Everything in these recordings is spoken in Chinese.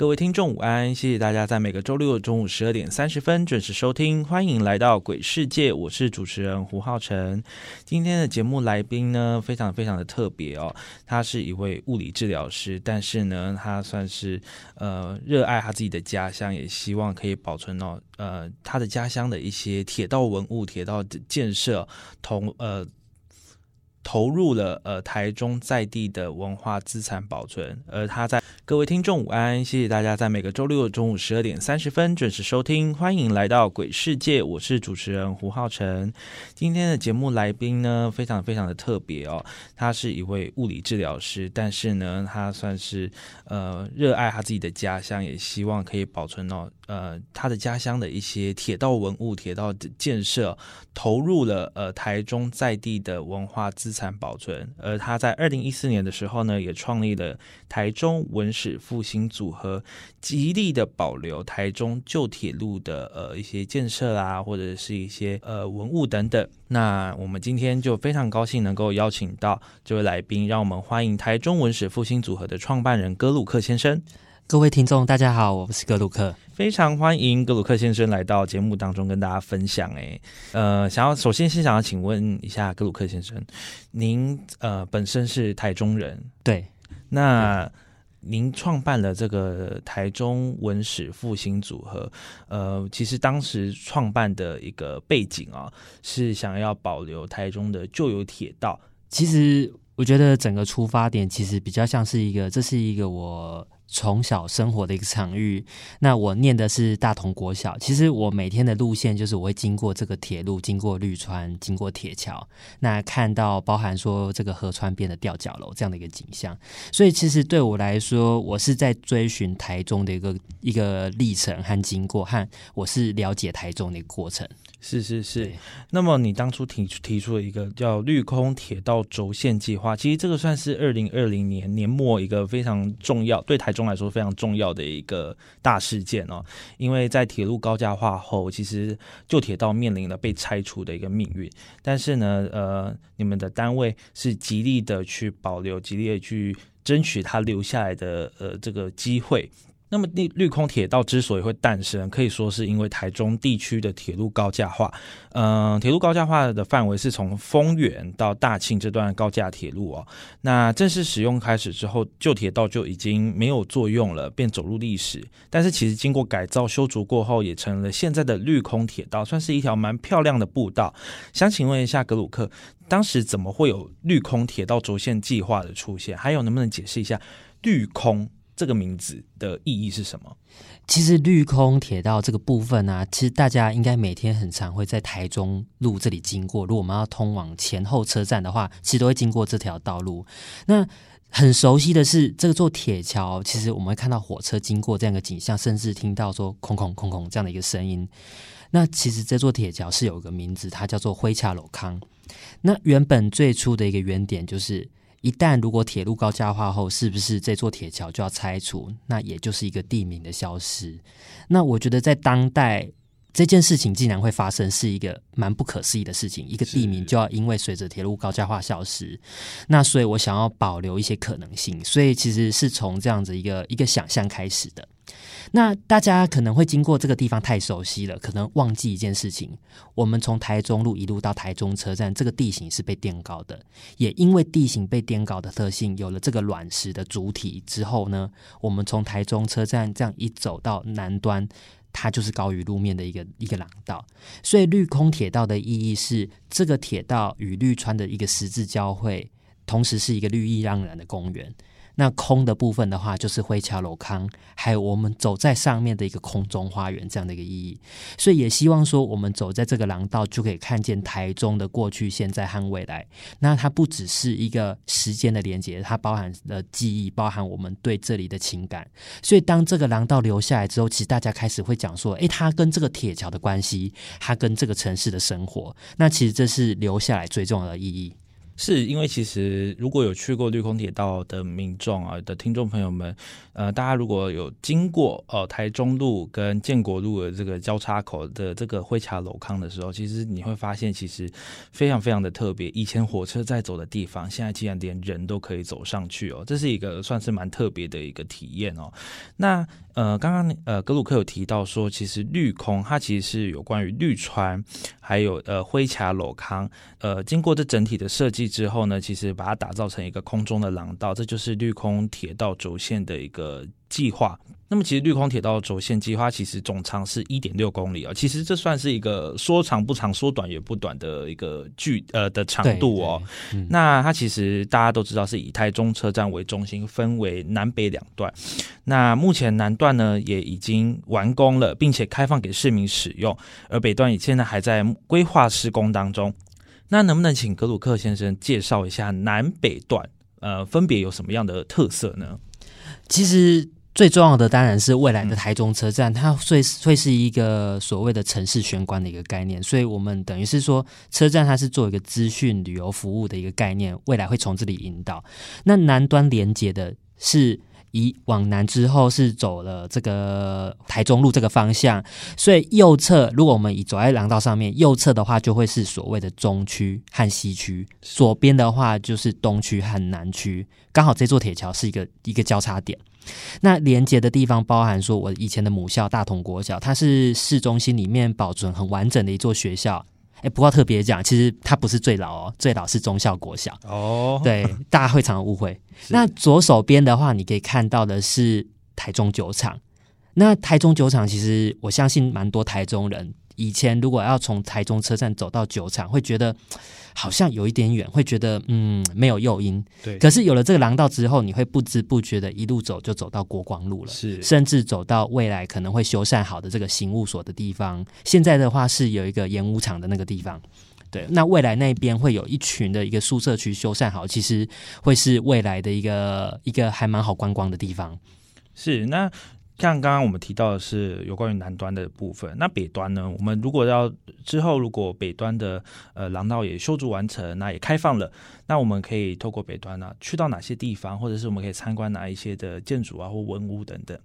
各位听众午安，谢谢大家在每个周六中午十二点三十分准时收听，欢迎来到鬼世界，我是主持人胡浩辰。今天的节目来宾呢，非常非常的特别哦，他是一位物理治疗师，但是呢，他算是呃热爱他自己的家乡，也希望可以保存到呃他的家乡的一些铁道文物、铁道的建设同呃。投入了呃台中在地的文化资产保存，而他在各位听众午安，谢谢大家在每个周六中午十二点三十分准时收听，欢迎来到鬼世界，我是主持人胡浩辰。今天的节目来宾呢，非常非常的特别哦，他是一位物理治疗师，但是呢，他算是呃热爱他自己的家乡，也希望可以保存到呃他的家乡的一些铁道文物、铁道的建设，投入了呃台中在地的文化。资产保存，而他在二零一四年的时候呢，也创立了台中文史复兴组合，极力的保留台中旧铁路的呃一些建设啊，或者是一些呃文物等等。那我们今天就非常高兴能够邀请到这位来宾，让我们欢迎台中文史复兴组合的创办人格鲁克先生。各位听众，大家好，我是格鲁克，非常欢迎格鲁克先生来到节目当中跟大家分享。哎，呃，想要首先先想要请问一下格鲁克先生，您呃本身是台中人，对？那您创办了这个台中文史复兴组合，呃，其实当时创办的一个背景啊，是想要保留台中的旧有铁道。其实我觉得整个出发点其实比较像是一个，这是一个我。从小生活的一个场域，那我念的是大同国小。其实我每天的路线就是我会经过这个铁路，经过绿川，经过铁桥，那看到包含说这个河川边的吊脚楼这样的一个景象。所以其实对我来说，我是在追寻台中的一个一个历程和经过，和我是了解台中的一个过程。是是是，那么你当初提提出了一个叫绿空铁道轴线计划，其实这个算是二零二零年年末一个非常重要，对台中中来说非常重要的一个大事件哦。因为在铁路高架化后，其实旧铁道面临了被拆除的一个命运，但是呢，呃，你们的单位是极力的去保留，极力的去争取它留下来的呃这个机会。那么绿绿空铁道之所以会诞生，可以说是因为台中地区的铁路高架化。嗯，铁路高架化的范围是从丰原到大庆这段高架铁路哦。那正式使用开始之后，旧铁道就已经没有作用了，便走入历史。但是其实经过改造修筑过后，也成了现在的绿空铁道，算是一条蛮漂亮的步道。想请问一下格鲁克，当时怎么会有绿空铁道轴线计划的出现？还有能不能解释一下绿空？这个名字的意义是什么？其实绿空铁道这个部分呢，其实大家应该每天很常会在台中路这里经过。如果我们要通往前后车站的话，其实都会经过这条道路。那很熟悉的是，这座铁桥，其实我们会看到火车经过这样的景象，甚至听到说“空空空空”这样的一个声音。那其实这座铁桥是有一个名字，它叫做灰恰楼康。那原本最初的一个原点就是。一旦如果铁路高架化后，是不是这座铁桥就要拆除？那也就是一个地名的消失。那我觉得在当代这件事情竟然会发生，是一个蛮不可思议的事情。一个地名就要因为随着铁路高架化消失，那所以我想要保留一些可能性，所以其实是从这样子一个一个想象开始的。那大家可能会经过这个地方太熟悉了，可能忘记一件事情：我们从台中路一路到台中车站，这个地形是被垫高的。也因为地形被垫高的特性，有了这个卵石的主体之后呢，我们从台中车站这样一走到南端，它就是高于路面的一个一个廊道。所以绿空铁道的意义是，这个铁道与绿川的一个十字交汇，同时是一个绿意盎然的公园。那空的部分的话，就是灰桥楼康，还有我们走在上面的一个空中花园这样的一个意义。所以也希望说，我们走在这个廊道，就可以看见台中的过去、现在和未来。那它不只是一个时间的连接，它包含了记忆，包含我们对这里的情感。所以当这个廊道留下来之后，其实大家开始会讲说，诶，它跟这个铁桥的关系，它跟这个城市的生活。那其实这是留下来最重要的意义。是因为其实如果有去过绿空铁道的民众啊的听众朋友们，呃，大家如果有经过哦台中路跟建国路的这个交叉口的这个灰桥楼康的时候，其实你会发现其实非常非常的特别。以前火车在走的地方，现在竟然连人都可以走上去哦，这是一个算是蛮特别的一个体验哦。那呃，刚刚呃格鲁克有提到说，其实绿空它其实是有关于绿川，还有呃灰卡裸康，呃，经过这整体的设计。之后呢，其实把它打造成一个空中的廊道，这就是绿空铁道轴线的一个计划。那么，其实绿空铁道轴线计划其实总长是一点六公里啊，其实这算是一个说长不长，说短也不短的一个距呃的长度哦。那它其实大家都知道是以台中车站为中心，分为南北两段。那目前南段呢也已经完工了，并且开放给市民使用，而北段也现在还在规划施工当中。那能不能请格鲁克先生介绍一下南北段，呃，分别有什么样的特色呢？其实最重要的当然是未来的台中车站，它会会是一个所谓的城市玄关的一个概念，所以我们等于是说，车站它是做一个资讯旅游服务的一个概念，未来会从这里引导。那南端连接的是。一往南之后是走了这个台中路这个方向，所以右侧如果我们以走在廊道上面，右侧的话就会是所谓的中区和西区，左边的话就是东区和南区，刚好这座铁桥是一个一个交叉点。那连接的地方包含说，我以前的母校大同国小，它是市中心里面保存很完整的一座学校。哎，不过特别讲，其实它不是最老哦，最老是中校国小哦。对，大家会常常误会。那左手边的话，你可以看到的是台中酒厂。那台中酒厂，其实我相信蛮多台中人。以前如果要从台中车站走到酒厂，会觉得 好像有一点远，会觉得嗯没有诱因。对。可是有了这个廊道之后，你会不知不觉的一路走就走到国光路了，是。甚至走到未来可能会修缮好的这个刑务所的地方。现在的话是有一个演武场的那个地方，对。那未来那边会有一群的一个宿舍区修缮好，其实会是未来的一个一个还蛮好观光的地方。是那。像刚刚我们提到的是有关于南端的部分，那北端呢？我们如果要之后如果北端的呃廊道也修筑完成，那也开放了，那我们可以透过北端呢去到哪些地方，或者是我们可以参观哪一些的建筑啊或文物等等。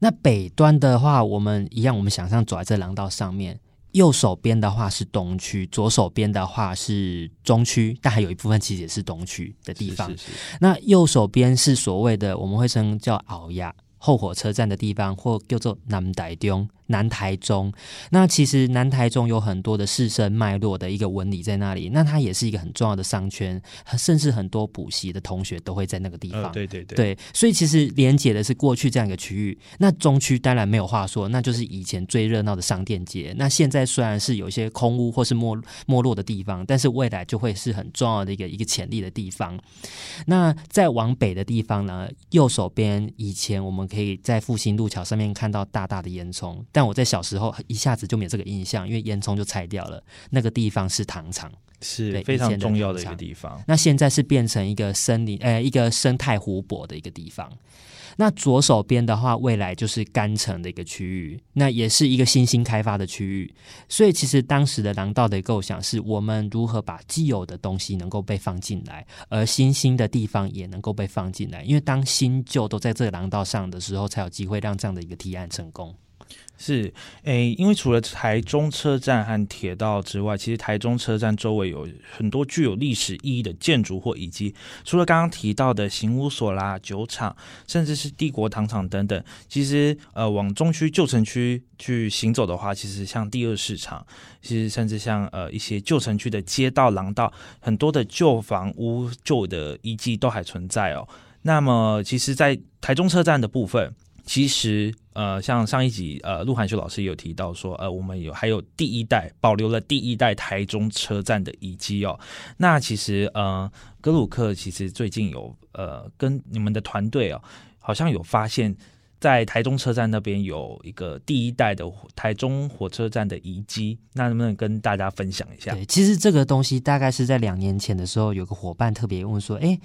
那北端的话，我们一样，我们想象走在这廊道上面，右手边的话是东区，左手边的话是中区，但还有一部分其实也是东区的地方。那右手边是所谓的我们会称叫鳌亚。后火车站的地方，或叫做南大中。南台中，那其实南台中有很多的士绅脉络的一个纹理在那里，那它也是一个很重要的商圈，甚至很多补习的同学都会在那个地方。对对对，对，所以其实连接的是过去这样一个区域。那中区当然没有话说，那就是以前最热闹的商店街。那现在虽然是有一些空屋或是没没落的地方，但是未来就会是很重要的一个一个潜力的地方。那再往北的地方呢，右手边以前我们可以在复兴路桥上面看到大大的烟囱。但我在小时候一下子就没有这个印象，因为烟囱就拆掉了。那个地方是糖厂，是非常重要的一个地方。那现在是变成一个森林，呃，一个生态湖泊的一个地方。那左手边的话，未来就是干城的一个区域，那也是一个新兴开发的区域。所以，其实当时的廊道的构想是我们如何把既有的东西能够被放进来，而新兴的地方也能够被放进来。因为当新旧都在这个廊道上的时候，才有机会让这样的一个提案成功。是，诶，因为除了台中车站和铁道之外，其实台中车站周围有很多具有历史意义的建筑或遗迹。除了刚刚提到的刑务所啦、酒厂，甚至是帝国糖厂等等。其实，呃，往中区旧城区去行走的话，其实像第二市场，其实甚至像呃一些旧城区的街道廊道，很多的旧房屋、旧的遗迹都还存在哦。那么，其实，在台中车站的部分。其实，呃，像上一集呃，陆涵修老师有提到说，呃，我们有还有第一代保留了第一代台中车站的遗迹哦。那其实呃，格鲁克其实最近有呃跟你们的团队哦，好像有发现，在台中车站那边有一个第一代的台中火车站的遗迹，那能不能跟大家分享一下？对，其实这个东西大概是在两年前的时候，有个伙伴特别问说，哎。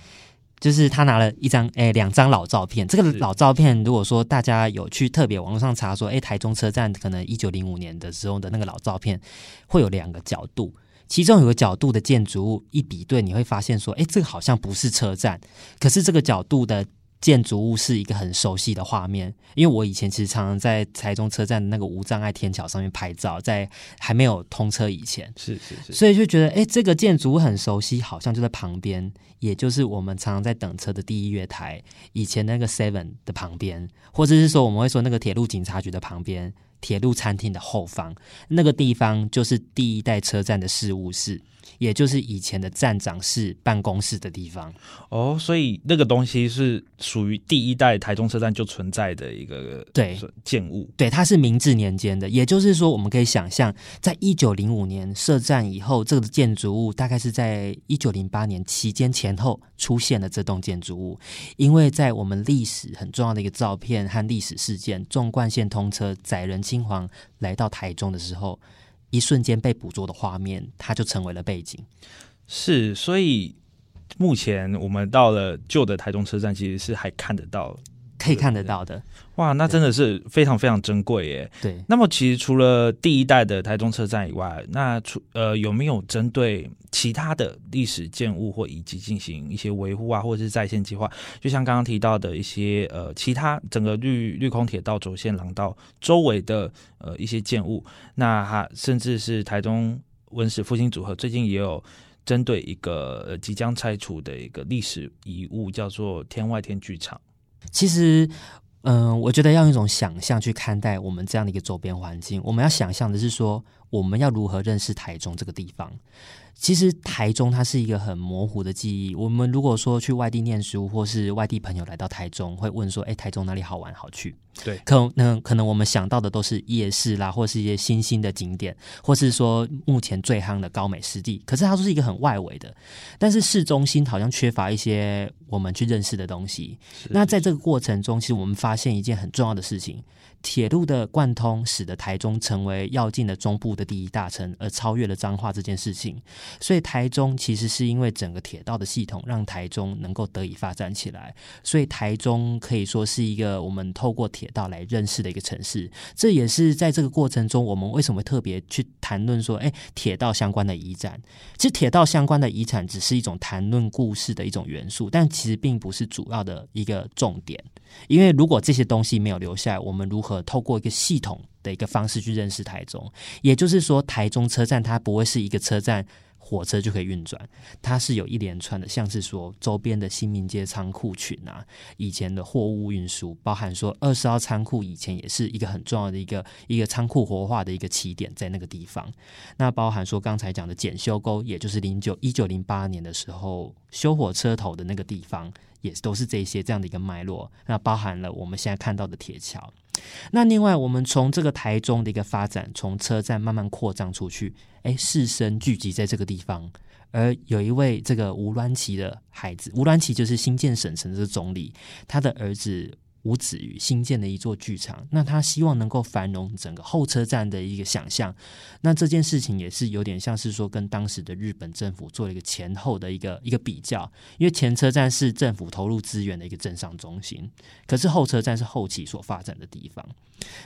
就是他拿了一张诶两张老照片，这个老照片如果说大家有去特别网络上查说，诶台中车站可能一九零五年的时候的那个老照片，会有两个角度，其中有个角度的建筑物一比对，你会发现说，哎这个好像不是车站，可是这个角度的。建筑物是一个很熟悉的画面，因为我以前其实常常在台中车站的那个无障碍天桥上面拍照，在还没有通车以前，是是是，所以就觉得哎，这个建筑物很熟悉，好像就在旁边，也就是我们常常在等车的第一月台，以前那个 Seven 的旁边，或者是说我们会说那个铁路警察局的旁边，铁路餐厅的后方，那个地方就是第一代车站的事务室。也就是以前的站长室办公室的地方哦，所以那个东西是属于第一代台中车站就存在的一个对建物，对，它是明治年间的。也就是说，我们可以想象，在一九零五年设站以后，这个建筑物大概是在一九零八年期间前后出现了这栋建筑物。因为在我们历史很重要的一个照片和历史事件——纵贯线通车载人金黄来到台中的时候。一瞬间被捕捉的画面，它就成为了背景。是，所以目前我们到了旧的台中车站，其实是还看得到。可以看得到的，哇，那真的是非常非常珍贵耶。对，那么其实除了第一代的台中车站以外，那除呃有没有针对其他的历史建物或遗迹进行一些维护啊，或者是在线计划？就像刚刚提到的一些呃其他整个绿绿空铁道轴线廊道周围的呃一些建物，那哈甚至是台中文史复兴组合最近也有针对一个即将拆除的一个历史遗物，叫做天外天剧场。其实，嗯，我觉得要用一种想象去看待我们这样的一个周边环境。我们要想象的是说，我们要如何认识台中这个地方。其实台中它是一个很模糊的记忆。我们如果说去外地念书，或是外地朋友来到台中，会问说：“哎，台中哪里好玩好去？”对，可能可能我们想到的都是夜市啦，或是一些新兴的景点，或是说目前最夯的高美湿地。可是它都是一个很外围的，但是市中心好像缺乏一些我们去认识的东西。那在这个过程中，其实我们发现一件很重要的事情。铁路的贯通，使得台中成为要进的中部的第一大城，而超越了彰化这件事情。所以台中其实是因为整个铁道的系统，让台中能够得以发展起来。所以台中可以说是一个我们透过铁道来认识的一个城市。这也是在这个过程中，我们为什么特别去谈论说，哎，铁道相关的遗产。其实铁道相关的遗产只是一种谈论故事的一种元素，但其实并不是主要的一个重点。因为如果这些东西没有留下来，我们如何和透过一个系统的一个方式去认识台中？也就是说，台中车站它不会是一个车站。火车就可以运转，它是有一连串的，像是说周边的新民街仓库群啊，以前的货物运输，包含说二十号仓库以前也是一个很重要的一个一个仓库活化的一个起点，在那个地方。那包含说刚才讲的检修沟，也就是零九一九零八年的时候修火车头的那个地方，也都是这些这样的一个脉络。那包含了我们现在看到的铁桥。那另外，我们从这个台中的一个发展，从车站慢慢扩张出去，哎，士绅聚集在这个地方，而有一位这个吴鸾奇的孩子，吴鸾奇就是新建省城的总理，他的儿子。吴子瑜新建的一座剧场，那他希望能够繁荣整个后车站的一个想象。那这件事情也是有点像是说，跟当时的日本政府做了一个前后的一个一个比较。因为前车站是政府投入资源的一个镇上中心，可是后车站是后期所发展的地方。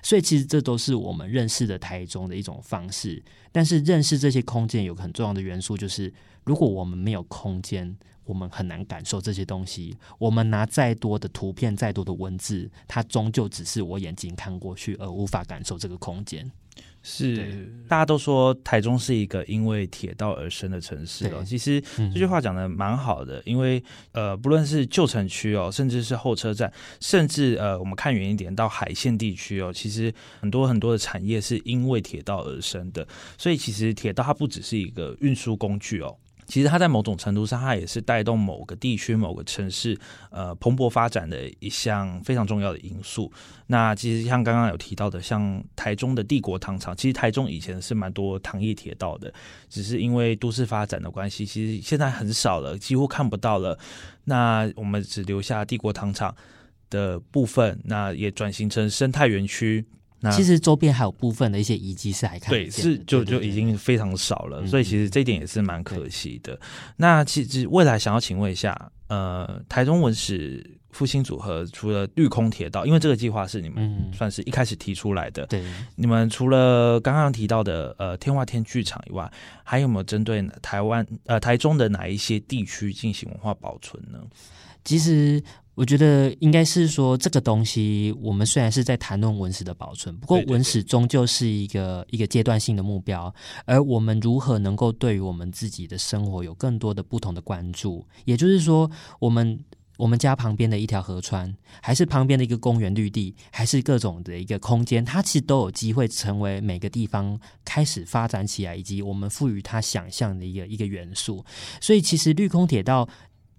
所以其实这都是我们认识的台中的一种方式。但是认识这些空间有个很重要的元素，就是如果我们没有空间。我们很难感受这些东西。我们拿再多的图片、再多的文字，它终究只是我眼睛看过去，而无法感受这个空间。是，大家都说台中是一个因为铁道而生的城市哦。其实这句话讲的蛮好的，因为呃，不论是旧城区哦，甚至是后车站，甚至呃，我们看远一点到海线地区哦，其实很多很多的产业是因为铁道而生的。所以其实铁道它不只是一个运输工具哦。其实它在某种程度上，它也是带动某个地区、某个城市呃蓬勃发展的一项非常重要的因素。那其实像刚刚有提到的，像台中的帝国糖厂，其实台中以前是蛮多糖业铁道的，只是因为都市发展的关系，其实现在很少了，几乎看不到了。那我们只留下帝国糖厂的部分，那也转型成生态园区。其实周边还有部分的一些遗迹是还看对，是就就已经非常少了，所以其实这一点也是蛮可惜的。那其实未来想要请问一下，呃，台中文史复兴组合除了绿空铁道，因为这个计划是你们算是一开始提出来的，对，你们除了刚刚提到的呃天化天剧场以外，还有没有针对台湾呃台中的哪一些地区进行文化保存呢？其实。我觉得应该是说，这个东西我们虽然是在谈论文史的保存，不过文史终究是一个一个阶段性的目标，而我们如何能够对于我们自己的生活有更多的不同的关注，也就是说，我们我们家旁边的一条河川，还是旁边的一个公园绿地，还是各种的一个空间，它其实都有机会成为每个地方开始发展起来，以及我们赋予它想象的一个一个元素。所以，其实绿空铁道。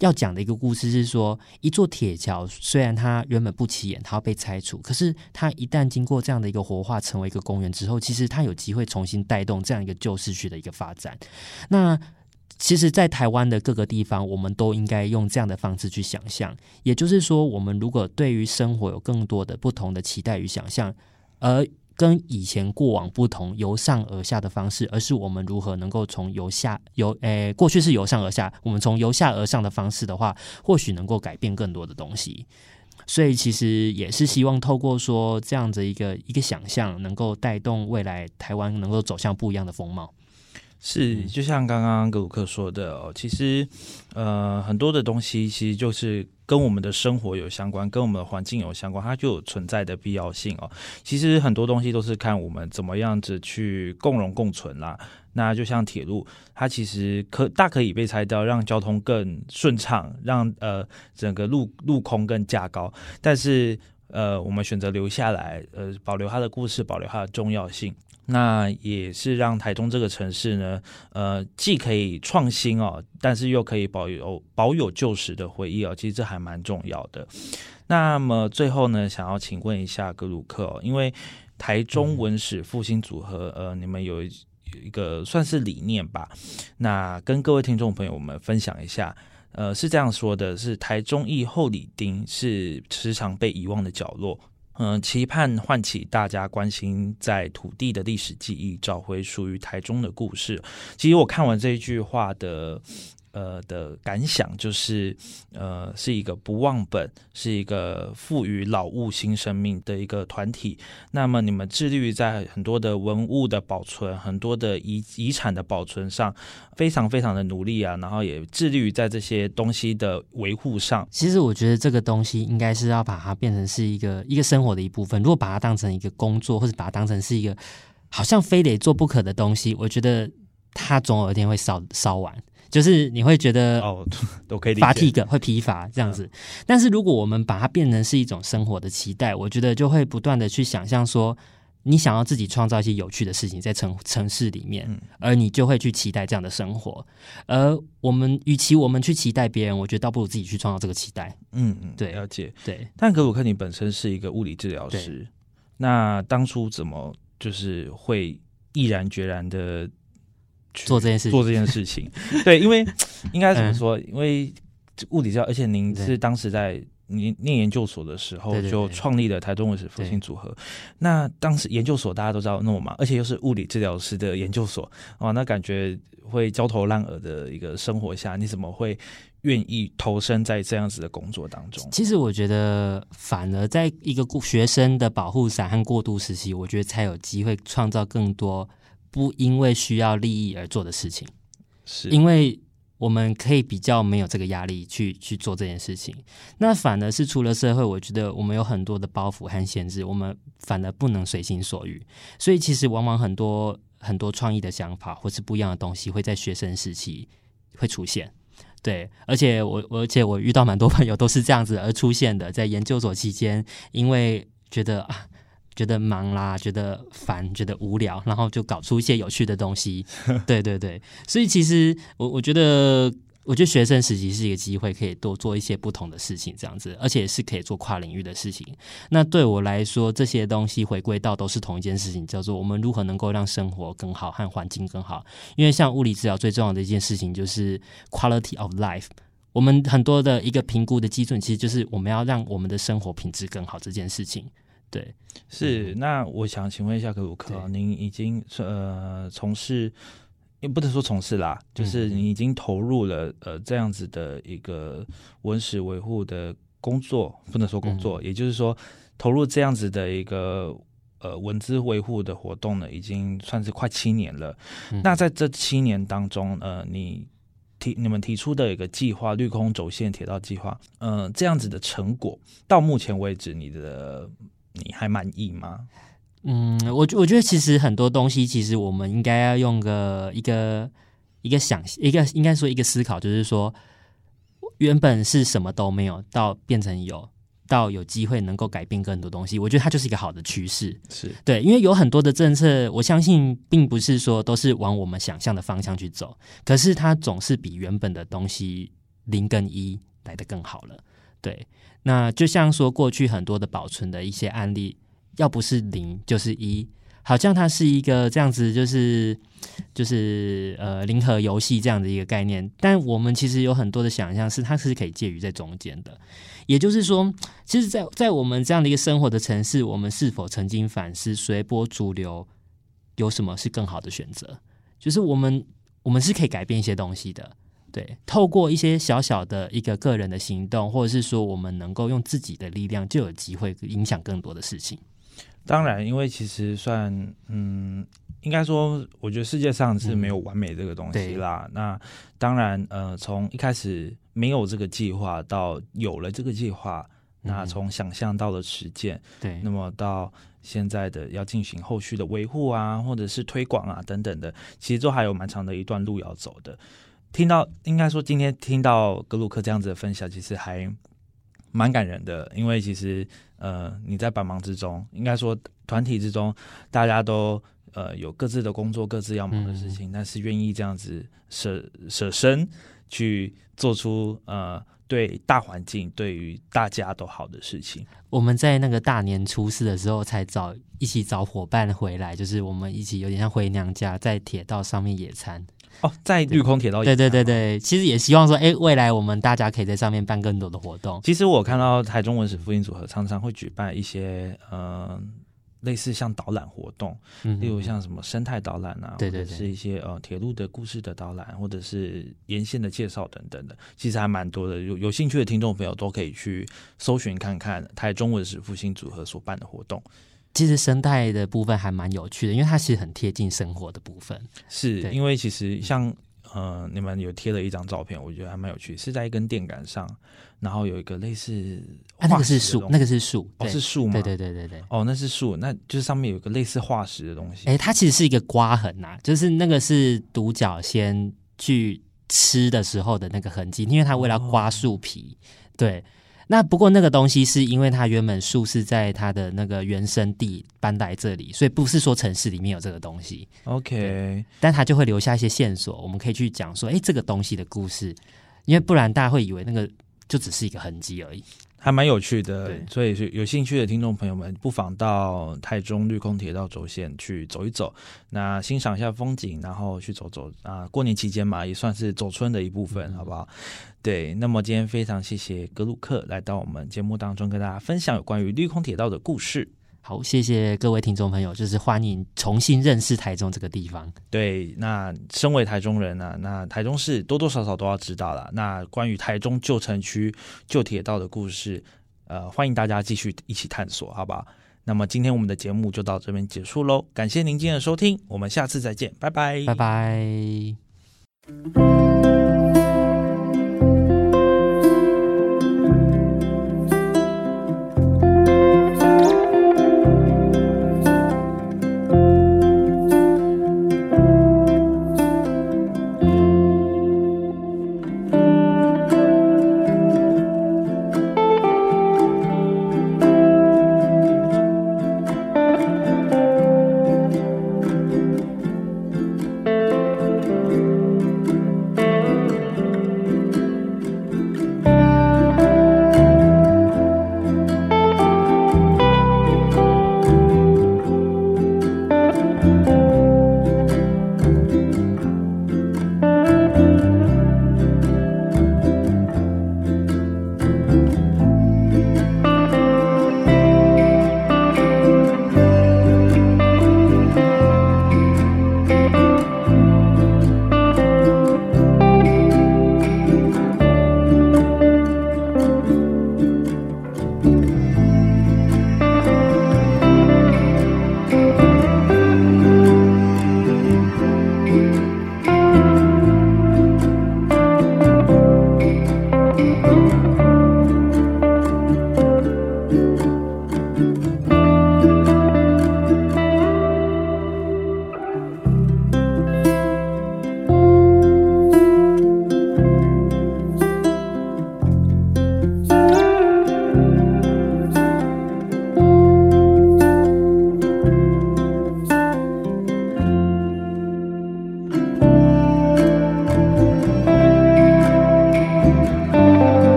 要讲的一个故事是说，一座铁桥虽然它原本不起眼，它要被拆除，可是它一旦经过这样的一个活化，成为一个公园之后，其实它有机会重新带动这样一个旧市区的一个发展。那其实，在台湾的各个地方，我们都应该用这样的方式去想象。也就是说，我们如果对于生活有更多的不同的期待与想象，而跟以前过往不同，由上而下的方式，而是我们如何能够从由下由诶过去是由上而下，我们从由下而上的方式的话，或许能够改变更多的东西。所以其实也是希望透过说这样子一个一个想象，能够带动未来台湾能够走向不一样的风貌。是，就像刚刚格鲁克说的哦，其实呃很多的东西其实就是。跟我们的生活有相关，跟我们的环境有相关，它就有存在的必要性哦。其实很多东西都是看我们怎么样子去共荣共存啦。那就像铁路，它其实可大可以被拆掉，让交通更顺畅，让呃整个路路空更架高。但是呃，我们选择留下来，呃，保留它的故事，保留它的重要性。那也是让台中这个城市呢，呃，既可以创新哦，但是又可以保有保有旧时的回忆哦，其实这还蛮重要的。那么最后呢，想要请问一下格鲁克哦，因为台中文史复兴组合，呃，你们有有一个算是理念吧？那跟各位听众朋友们分享一下，呃，是这样说的：是台中义后里丁是时常被遗忘的角落。嗯，期盼唤起大家关心在土地的历史记忆，找回属于台中的故事。其实我看完这一句话的。呃的感想就是，呃，是一个不忘本，是一个赋予老物新生命的一个团体。那么你们致力于在很多的文物的保存、很多的遗遗产的保存上，非常非常的努力啊。然后也致力于在这些东西的维护上。其实我觉得这个东西应该是要把它变成是一个一个生活的一部分。如果把它当成一个工作，或者把它当成是一个好像非得做不可的东西，我觉得它总有一天会烧烧完。就是你会觉得哦，都可以乏体个会疲乏这样子，但是如果我们把它变成是一种生活的期待，我觉得就会不断的去想象说，你想要自己创造一些有趣的事情在城城市里面，而你就会去期待这样的生活。而我们与其我们去期待别人，我觉得倒不如自己去创造这个期待。嗯嗯，对，了解。对，但可鲁克你本身是一个物理治疗师，那当初怎么就是会毅然决然的？做这件事，做这件事情，对，因为 应该怎么说？因为物理教，而且您是当时在您念研究所的时候就创立了台中文史复兴组合。那当时研究所大家都知道那么忙，而且又是物理治疗师的研究所哦，那感觉会焦头烂额的一个生活下，你怎么会愿意投身在这样子的工作当中？其实我觉得，反而在一个学生的保护伞和过渡时期，我觉得才有机会创造更多。不因为需要利益而做的事情，是因为我们可以比较没有这个压力去去做这件事情。那反而是出了社会，我觉得我们有很多的包袱和限制，我们反而不能随心所欲。所以其实往往很多很多创意的想法或是不一样的东西会在学生时期会出现。对，而且我而且我遇到蛮多朋友都是这样子而出现的，在研究所期间，因为觉得啊。觉得忙啦，觉得烦，觉得无聊，然后就搞出一些有趣的东西。对对对，所以其实我我觉得。我觉得学生实习是一个机会，可以多做一些不同的事情，这样子，而且是可以做跨领域的事情。那对我来说，这些东西回归到都是同一件事情，叫做我们如何能够让生活更好和环境更好。因为像物理治疗最重要的一件事情就是 quality of life。我们很多的一个评估的基准，其实就是我们要让我们的生活品质更好这件事情。对，是。那我想请问一下格鲁克，您已经呃从事。也不能说从事啦，就是你已经投入了呃这样子的一个文史维护的工作，不能说工作，也就是说投入这样子的一个呃文字维护的活动呢，已经算是快七年了。那在这七年当中，呃，你提你们提出的一个计划——绿空轴线铁道计划，嗯，这样子的成果到目前为止，你的你还满意吗？嗯，我我觉得其实很多东西，其实我们应该要用个一个一个想一个应该说一个思考，就是说原本是什么都没有，到变成有，到有机会能够改变更多东西。我觉得它就是一个好的趋势，是对，因为有很多的政策，我相信并不是说都是往我们想象的方向去走，可是它总是比原本的东西零跟一来的更好了。对，那就像说过去很多的保存的一些案例。要不是零就是一，好像它是一个这样子，就是就是呃零和游戏这样的一个概念。但我们其实有很多的想象，是它是可以介于在中间的。也就是说，其实，在在我们这样的一个生活的城市，我们是否曾经反思随波逐流有什么是更好的选择？就是我们我们是可以改变一些东西的。对，透过一些小小的一个个人的行动，或者是说我们能够用自己的力量，就有机会影响更多的事情。当然，因为其实算，嗯，应该说，我觉得世界上是没有完美这个东西啦。那当然，呃，从一开始没有这个计划到有了这个计划，那从想象到了实践，对，那么到现在的要进行后续的维护啊，或者是推广啊等等的，其实都还有蛮长的一段路要走的。听到，应该说今天听到格鲁克这样子的分享，其实还蛮感人的，因为其实。呃，你在百忙之中，应该说团体之中，大家都呃有各自的工作，各自要忙的事情，但是愿意这样子舍舍身去做出呃对大环境、对于大家都好的事情。我们在那个大年初四的时候才找一起找伙伴回来，就是我们一起有点像回娘家，在铁道上面野餐。哦，在绿空铁道，对对对对，其实也希望说，哎，未来我们大家可以在上面办更多的活动。其实我看到台中文史复兴组合常常会举办一些，嗯，类似像导览活动，例如像什么生态导览啊，对对，是一些呃铁路的故事的导览，或者是沿线的介绍等等的，其实还蛮多的。有有兴趣的听众朋友都可以去搜寻看看台中文史复兴组合所办的活动。其实生态的部分还蛮有趣的，因为它其实很贴近生活的部分。是因为其实像呃，你们有贴了一张照片，我觉得还蛮有趣，是在一根电杆上，然后有一个类似，那个是树，那个是树，哦，是树吗？对对对对对，哦，那是树，那就是上面有个类似化石的东西。哎，它其实是一个刮痕呐，就是那个是独角仙去吃的时候的那个痕迹，因为它为了刮树皮，对。那不过那个东西是因为它原本树是在它的那个原生地搬来这里，所以不是说城市里面有这个东西。OK，但它就会留下一些线索，我们可以去讲说，哎，这个东西的故事，因为不然大家会以为那个就只是一个痕迹而已。还蛮有趣的，所以是有兴趣的听众朋友们，不妨到台中绿空铁道轴线去走一走，那欣赏一下风景，然后去走走啊。过年期间嘛，也算是走春的一部分，好不好？对，那么今天非常谢谢格鲁克来到我们节目当中，跟大家分享有关于绿空铁道的故事。好，谢谢各位听众朋友，就是欢迎重新认识台中这个地方。对，那身为台中人呢，那台中市多多少少都要知道了。那关于台中旧城区旧铁道的故事，呃，欢迎大家继续一起探索，好不好？那么今天我们的节目就到这边结束喽，感谢您今天的收听，我们下次再见，拜拜，拜拜。